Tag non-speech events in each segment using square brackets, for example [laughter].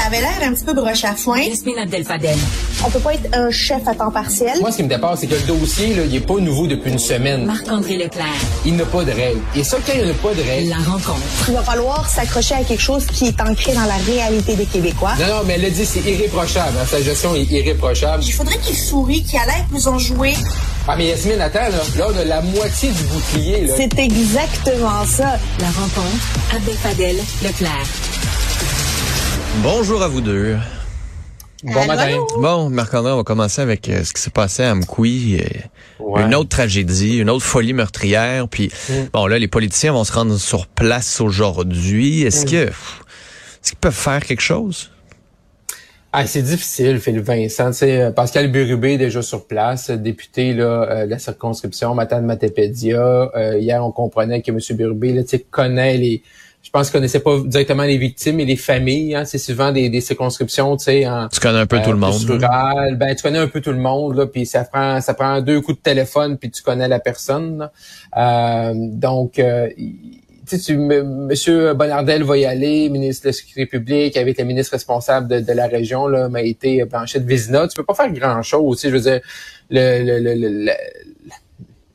Ça avait l'air un petit peu broche à foin. Yasmine Abdel-Fadel. On peut pas être un chef à temps partiel. Moi, ce qui me dépasse, c'est que le dossier, là, il est pas nouveau depuis une semaine. Marc-André Leclerc. Il n'a pas de règles. Et ça, quand il n'a pas de règles... La rencontre. Il va falloir s'accrocher à quelque chose qui est ancré dans la réalité des Québécois. Non, non, mais elle a dit, c'est irréprochable. hein. Sa gestion est irréprochable. Il faudrait qu'il sourie, qu'il allait nous en jouer. Ah, mais Yasmine, attends, là, là, on a la moitié du bouclier, là. C'est exactement ça. La rencontre. Abdel-Fadel. Leclerc. Bonjour à vous deux. Bon Allô, matin. Bon, Marc-André, on va commencer avec euh, ce qui s'est passé à Amkoui. euh, Ouais. Une autre tragédie, une autre folie meurtrière. Puis, bon, là, les politiciens vont se rendre sur place aujourd'hui. Est-ce que, est-ce qu'ils peuvent faire quelque chose? Ah, c'est difficile, Philippe Vincent. Tu sais, euh, Pascal Bérubé est déjà sur place, député là, euh, de la circonscription Matane Matapédia. Euh, hier, on comprenait que M. Bérubé là, tu sais, connaît les. Je pense qu'il connaissait pas directement les victimes et les familles. Hein, c'est souvent des, des circonscriptions, tu sais, en, Tu connais un peu euh, tout le plus monde. rural. Ben, tu connais un peu tout le monde, là, puis ça prend ça prend deux coups de téléphone, puis tu connais la personne. là. Euh, donc, euh, tu sais, tu, M- Monsieur Bonardel va y aller, ministre de la Sécurité publique, avec le ministre responsable de, de la région, là, m'a été Blanchette Vézina. Tu peux pas faire grand-chose, tu sais, je veux dire, le, le, le, le-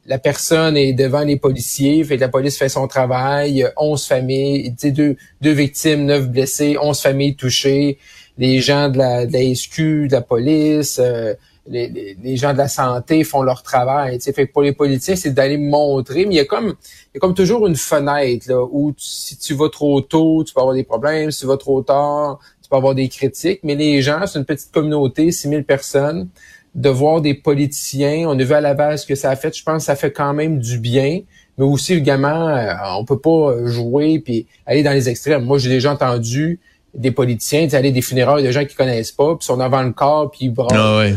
la, personne est devant les policiers, fait que la police fait son travail, euh, 11 familles, deux, deux victimes, neuf blessés, 11 familles touchées, les gens de la, de la SQ, de la police, euh, les, les, gens de la santé font leur travail. Fait que pour les politiciens, c'est d'aller montrer, mais il y a comme il y a comme toujours une fenêtre là, où si tu vas trop tôt, tu peux avoir des problèmes, si tu vas trop tard, tu peux avoir des critiques, mais les gens, c'est une petite communauté, 6000 personnes, de voir des politiciens, on a vu à Laval ce que ça a fait, je pense que ça fait quand même du bien, mais aussi également, euh, on peut pas jouer puis aller dans les extrêmes. Moi, j'ai déjà entendu des politiciens, aller des funérailles de gens qui connaissent pas, puis sont devant le corps, puis ils braillent. Ah ouais.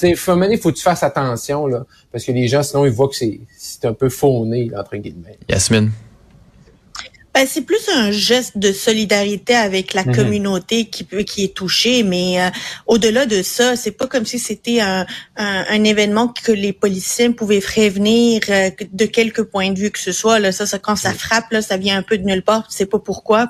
Donné, faut que tu fasses attention, là, parce que les gens, sinon, ils voient que c'est c'est un peu fauné, entre guillemets. Yasmine. Ben, c'est plus un geste de solidarité avec la Mhm. communauté qui peut qui est touchée, mais euh, au-delà de ça, c'est pas comme si c'était un, un, un événement que les policiers pouvaient prévenir euh, de quelque point de vue que ce soit. Là, ça, ça quand ça frappe, là, ça vient un peu de nulle part. Sais pas pourquoi.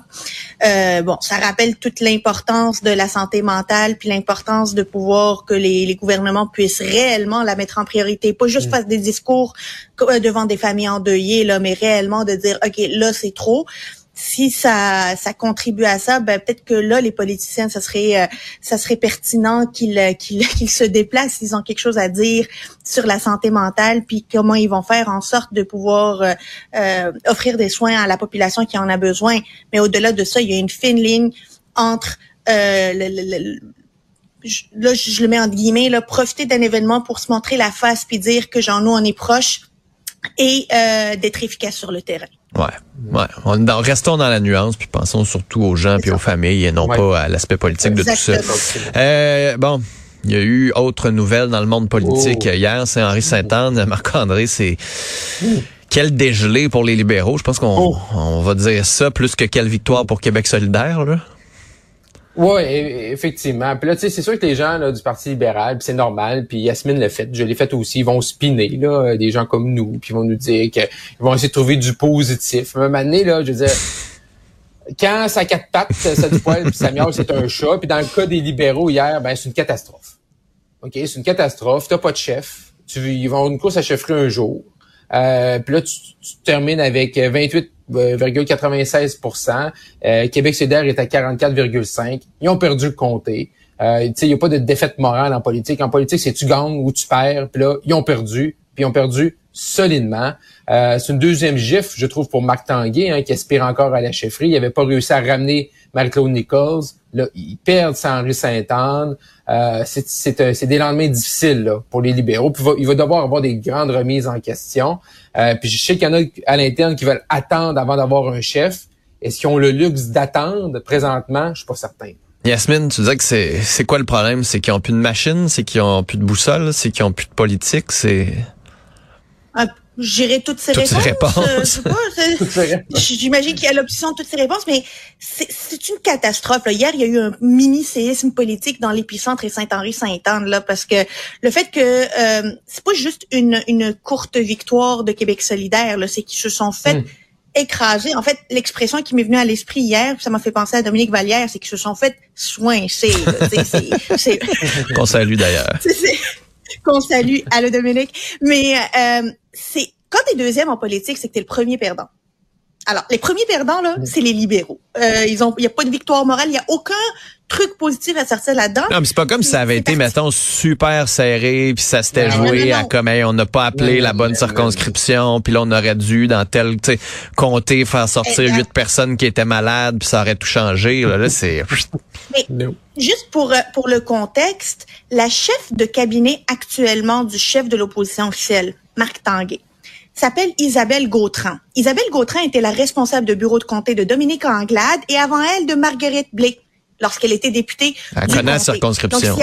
Euh, bon, ça rappelle toute l'importance de la santé mentale, puis l'importance de pouvoir que les, les gouvernements puissent réellement la mettre en priorité, pas juste faire des discours co- devant des familles endeuillées, là, mais réellement de dire, ok, là c'est trop. Si ça, ça contribue à ça, ben peut-être que là les politiciens, ça serait, euh, ça serait pertinent qu'ils, euh, [laughs] qu'ils, se déplacent, s'ils ont quelque chose à dire sur la santé mentale, puis comment ils vont faire en sorte de pouvoir euh, euh, offrir des soins à la population qui en a besoin. Mais au-delà de ça, il y a une fine ligne entre euh, le, le- le- là, je, le mets en guillemets, là, profiter d'un événement pour se montrer la face puis dire que genre nous on est proche et euh, d'être efficace sur le terrain. Ouais. Ouais. On, dans- restons dans la nuance, puis pensons surtout aux gens puis aux familles et non Ouais. pas à l'aspect politique de tout ça. Euh, bon. Il y a eu autre nouvelle dans le monde politique Oh. hier. C'est Henri Saint-Anne. [laughs] Marc-André, c'est quel dégelé pour les libéraux. Je pense qu'on Oh. on va dire ça plus que quelle victoire pour Québec solidaire. Là. Oui, effectivement. Puis là, tu sais, c'est sûr que les gens là, du Parti libéral, puis c'est normal, puis Yasmine l'a fait, je l'ai fait aussi, ils vont spinner, là, euh, des gens comme nous, puis ils vont nous dire qu'ils vont essayer de trouver du positif. Mais donné, là, je veux dire, quand ça quatre pattes, ça du poil, puis ça miaule, c'est un chat. Puis dans le cas des libéraux hier, ben c'est une catastrophe. OK, c'est une catastrophe. T'as pas de chef. Tu, ils vont avoir une course à chefferie un jour. Euh, puis là, tu, tu termines avec 28,96 euh, Québec solidaire est à 44,5 Ils ont perdu le comté. Euh, il n'y a pas de défaite morale en politique. En politique, c'est tu gagnes ou tu perds. Puis là, ils ont perdu. Puis ils ont perdu solidement. Euh, c'est une deuxième gifle, je trouve, pour Marc Tanguay, hein, qui aspire encore à la chefferie. Il n'avait pas réussi à ramener Marie-Claude Nichols. Là, ils perdent Henri Sainte-Anne. Euh, c'est, c'est, des lendemains difficiles là, pour les libéraux. Puis il va, il va devoir avoir des grandes remises en question. Euh, puis je sais qu'il y en a à l'interne qui veulent attendre avant d'avoir un chef. Est-ce qu'ils ont le luxe d'attendre présentement? Je suis pas certain. Yasmine, tu disais que c'est c'est quoi le problème? C'est qu'ils ont plus de machine, c'est qu'ils ont plus de boussole, c'est qu'ils ont plus de politique, c'est... Ah, J'irai toutes ces Toutes ces réponses. euh, c'est c'est- J'imagine qu'il y a l'option de toutes ces réponses, mais c'est c'est une catastrophe. là. Hier, il y a eu un mini séisme politique dans l'épicentre et Saint-Henri-Sainte-Anne, là, parce que le fait que euh, c'est pas juste une, une courte victoire de Québec solidaire, là, c'est qu'ils se sont fait Mm. écrasés. En fait, l'expression qui m'est venue à l'esprit hier, ça m'a fait penser à Dominique Vallière, c'est qu'ils se sont fait soincer. Qu'on salue d'ailleurs. [laughs] Qu'on salue. Allô Dominique. Mais euh, c'est quand t'es deuxième en politique, c'est que t'es le premier perdant. Alors, les premiers perdants, là, c'est les libéraux. Euh, ils ont, il n'y a pas de victoire morale, il n'y a aucun truc positif à sortir là-dedans. Non, mais c'est pas comme si ça avait été, mettons, super serré, puis ça s'était joué à comme, on n'a pas appelé la bonne circonscription, puis là, on aurait dû, dans tel, tu sais, compter, faire sortir huit personnes qui étaient malades, puis ça aurait tout changé. Là, là c'est... [laughs] juste pour, euh, pour le contexte, la chef de cabinet actuellement du chef de l'opposition officielle, Marc Tanguay, s'appelle Isabelle Gautran. Isabelle Gautran était la responsable de bureau de comté de Dominique Anglade et avant elle de Marguerite Blake lorsqu'elle était députée. Elle connaît la circonscription.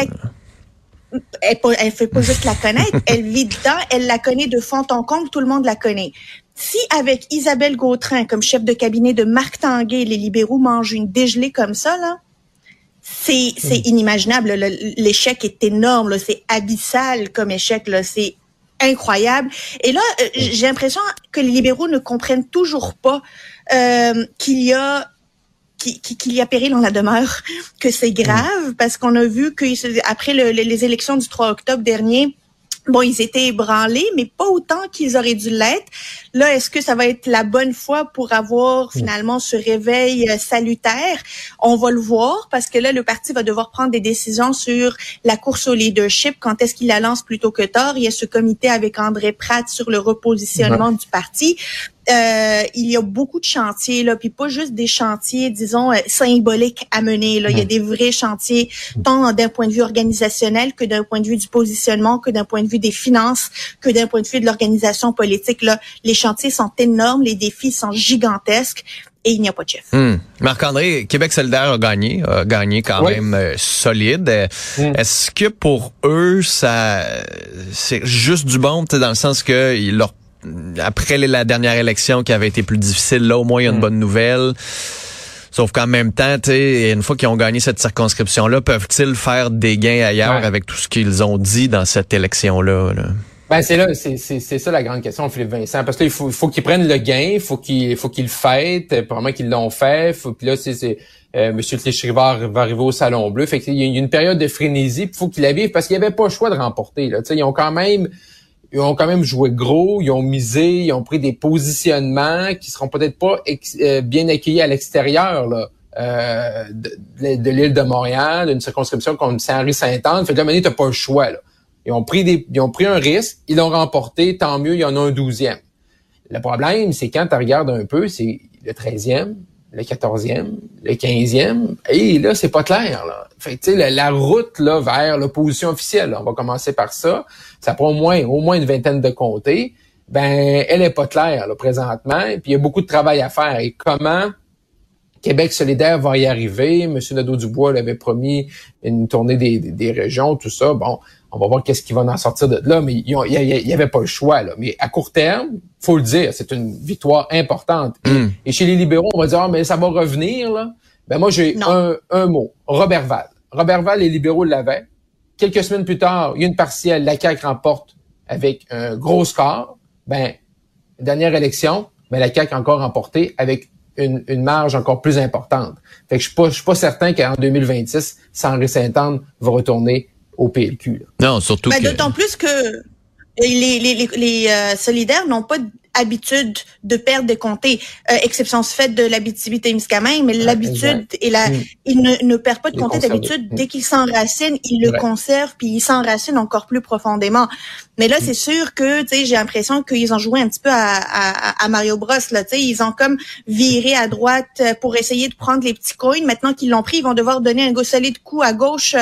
elle, elle fait pas juste la connaître, [laughs] elle vit dedans, elle la connaît de fond en comble, tout le monde la connaît. Si avec Isabelle Gautran comme chef de cabinet de Marc Tanguay, les libéraux mangent une dégelée comme ça, là, c'est c'est hmm. inimaginable. L'échec est énorme, c'est abyssal comme échec. Là, c'est incroyable. Et là, euh, j'ai l'impression que les libéraux ne comprennent toujours pas euh, qu'il y a qu'il y a péril dans la demeure, que c'est grave, parce qu'on a vu que après les élections du 3 octobre dernier, Bon, ils étaient ébranlés, mais pas autant qu'ils auraient dû l'être. Là, est-ce que ça va être la bonne fois pour avoir finalement ce réveil euh, salutaire? On va le voir parce que là, le parti va devoir prendre des décisions sur la course au leadership. Quand est-ce qu'il la lance plutôt que tard? Il y a ce comité avec André Pratt sur le repositionnement du parti. Euh, il y a beaucoup de chantiers là, puis pas juste des chantiers, disons euh, symboliques à mener. Là, il y a des vrais chantiers tant d'un point de vue organisationnel que d'un point de vue du positionnement, que d'un point de vue des finances, que d'un point de vue de l'organisation politique. Là, les chantiers sont énormes, les défis sont gigantesques. Et il n'y a pas de chef. Hmm. Marc-André, Québec solidaire a gagné, a gagné quand même euh, solide. Hmm. Est-ce que pour eux, ça c'est juste du bon, dans le sens que leur après la dernière élection qui avait été plus difficile, là, au moins, il y a une hmm. bonne nouvelle. Sauf qu'en même temps, une fois qu'ils ont gagné cette circonscription-là, peuvent-ils faire des gains ailleurs avec tout ce qu'ils ont dit dans cette élection-là? Ben c'est là, c'est ça la grande question, Philippe Vincent, parce qu'il faut, faut qu'ils prennent le gain, il faut qu'ils faut qu'ils le fêtent, probablement qu'ils l'ont fait. Faut, puis là, c'est euh, M. Tléchrivar va arriver au Salon Bleu. Fait qu'il y a une période de frénésie, il faut qu'il la vivent parce qu'il n'y avait pas le choix de remporter. Là. ils ont quand même ils ont quand même joué gros, ils ont misé, ils ont pris des positionnements qui seront peut-être pas euh, bien accueillis à l'extérieur là, euh, de, l'île de Montréal, d'une circonscription comme Saint-Henri-Saint-Anne. Fait que là, t'as pas le choix. Là. Ils ont pris des, ils ont pris un risque, ils l'ont remporté, tant mieux, il y en a un douzième. Le problème, c'est quand tu regardes un peu, c'est le treizième, le 14e, le 15e, et là, c'est pas clair. Là. Fait tu sais, la, route là, vers l'opposition officielle, on va commencer par ça, ça prend au moins, au moins une vingtaine de comtés, ben, elle est pas claire là, présentement, puis il y a beaucoup de travail à faire. Et comment Québec solidaire va y arriver? M. Nadeau-Dubois l'avait promis une tournée des, des, régions, tout ça. Bon, on va voir qu'est-ce qui va en sortir de là, mais il n'y avait pas le choix. Là. Mais à court terme, faut le dire, c'est une victoire importante. Hmm. Et, chez les libéraux, on va dire, ah, mais ça va revenir. Là. Ben moi, j'ai un, un mot, Robert Val. Robert Val, les libéraux l'avaient. Quelques semaines plus tard, il y a une partielle, la CAQ remporte avec un gros score. Ben, dernière élection, ben, la CAQ a encore remporté avec une, une, marge encore plus importante. Fait que je suis pas, je suis pas certain qu'en 2026, Henri Saint-Anne va retourner au PLQ. Non, surtout ben, D'autant plus que les, les, les, les euh, solidaires n'ont pas habitude de perdre des comtés, euh, exception faite de l'Abitibi-Témiscamingue, mais l'habitude et la, mm. il ne, ne perd pas de comté d'habitude. Dès qu'il s'enracine, il le conserve puis il s'enracine encore plus profondément. Mais là, mm. c'est sûr que, tu sais, j'ai l'impression qu'ils ont joué un petit peu à, à, à Mario Bros. Là, tu sais, ils ont comme viré à droite pour essayer de prendre les petits coins. Maintenant qu'ils l'ont pris, ils vont devoir donner un solide coup à gauche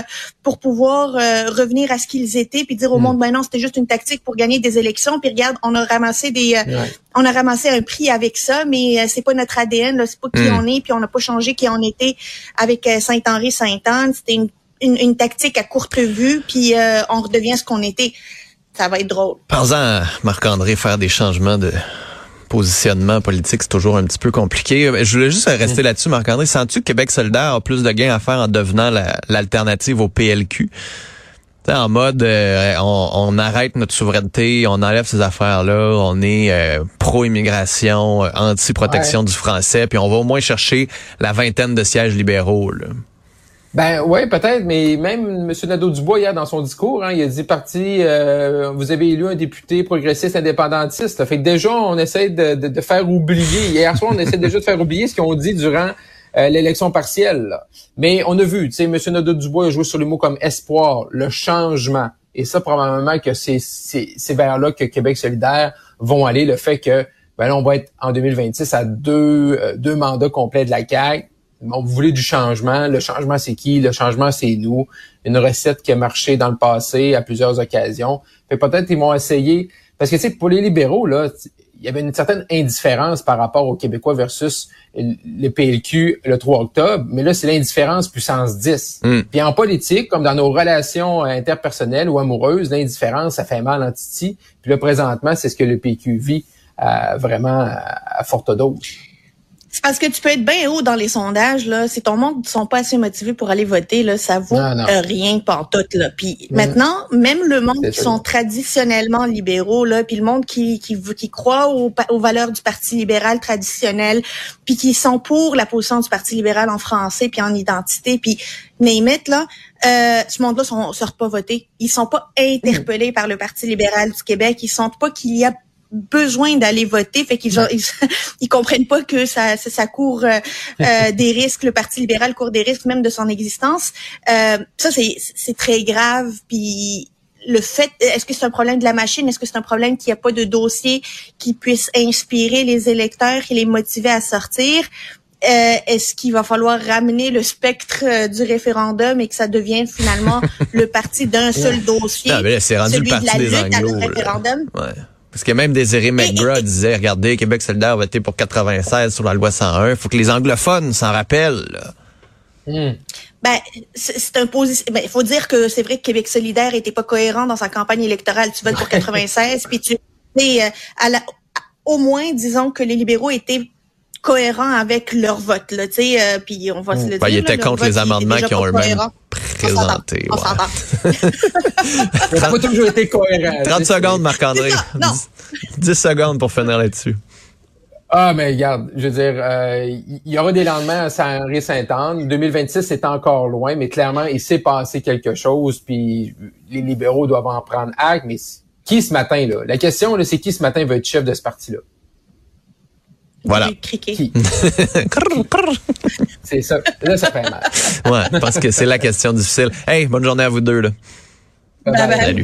pour pouvoir euh, revenir à ce qu'ils étaient puis dire au mm. monde, ben non, c'était juste une tactique pour gagner des élections. Puis regarde, on a ramassé des, euh, on a ramassé un prix avec ça, mais euh, c'est pas notre ADN, là, c'est pas qui hmm. on est, puis on n'a pas changé qui on était avec euh, Saint-Henri-Sainte-Anne. C'était une, une, tactique à courte vue, puis euh, on redevient ce qu'on était. Ça va être drôle. Par Marc-André, faire des changements de positionnement politique, c'est toujours un petit peu compliqué. Je voulais juste rester là-dessus, Marc-André. Sens-tu que Québec solidaire a plus de gains à faire en devenant l'alternative au PLQ? en mode, euh, on, on, arrête notre souveraineté, on enlève ces affaires-là, on est euh, pro-immigration, euh, anti-protection du français, puis on va au moins chercher la vingtaine de sièges libéraux. Là. Ben oui, peut-être, mais même M. Nadeau-Dubois, hier, dans son discours, hein, il a dit parti, vous avez élu un député progressiste indépendantiste. Fait que déjà, on essaie de, de, de faire oublier. Hier soir, on essaie déjà de faire oublier ce qu'ils ont dit durant euh, l'élection partielle. Mais on a vu, tu sais, M. Nadeau-Dubois a joué sur les mots comme espoir, le changement. Et ça, probablement que c'est, c'est, vers là que Québec solidaire vont aller, le fait que ben là, on va être en 2026 à deux, euh, deux mandats complets de la CAQ. Bon, vous voulez du changement. Le changement, c'est qui? Le changement, c'est nous. Une recette qui a marché dans le passé à plusieurs occasions. peut-être ils vont essayer. Parce que, tu sais, pour les libéraux, là, il y avait une certaine indifférence par rapport aux Québécois versus le PLQ le 3 octobre, mais là, c'est l'indifférence puissance 10. Hmm. Puis en politique, comme dans nos relations interpersonnelles ou amoureuses, l'indifférence, ça fait mal en titi. Puis là, présentement, c'est ce que le PQ vit euh, vraiment à forte dose. C'est parce que tu peux être bien haut dans les sondages là, si ton monde ne sont pas assez motivés pour aller voter là, ça vaut rien pour tout là. Puis mm. maintenant, même le monde qui sont traditionnellement libéraux là, puis le monde qui qui qui croit aux, aux valeurs du Parti libéral traditionnel, puis qui sont pour la position du Parti libéral en français puis en identité, puis name là, euh, ce monde-là ne sort pas voter. Ils sont pas interpellés par le Parti libéral du Québec. Ils sentent pas qu'il y a besoin d'aller voter, fait qu'ils ils, [laughs] ils, comprennent pas que ça ça, court euh, euh, [laughs] des risques, le Parti libéral court des risques même de son existence. Euh, ça c'est c'est très grave. Puis le fait, est-ce que c'est un problème de la machine, est-ce que c'est un problème qu'il n'y a pas de dossier qui puisse inspirer les électeurs et les motiver à sortir? Euh, est-ce qu'il va falloir ramener le spectre du référendum et que ça devienne finalement [laughs] le parti d'un seul dossier, ah, c'est rendu celui le parti de la lutte à le référendum? Ouais. Parce que même Désiré McGrath disait, regardez, Québec solidaire a voté pour 96 sur la loi 101. Il faut que les anglophones s'en rappellent. Hmm. Ben, c'est un position. Ben, il faut dire que c'est vrai que Québec solidaire était pas cohérent dans sa campagne électorale. Tu votes pour 96, puis tu euh, à la, au moins, disons que les libéraux étaient cohérents avec leur vote. Là, euh, puis on va se le ben, dire. Ils étaient contre les amendements qui ont eux-mêmes présenté. On s'entend. Ça n'a pas toujours été cohérent. 30 secondes, Marc-André. Non. 10, secondes pour finir là-dessus. Ah, mais regarde, je veux dire, euh, il y aura des lendemains à Saint-Henri-Saint-Anne. 2026, c'est encore loin, mais clairement, il s'est passé quelque chose, puis les libéraux doivent en prendre acte. Mais qui ce matin, là? La question, c'est qui ce matin veut être chef de ce parti-là? Voilà. [laughs] c'est ça. Là, ça fait mal. Ouais, parce que c'est la question difficile. Hey, bonne journée à vous deux, là. Bye bye. Salut.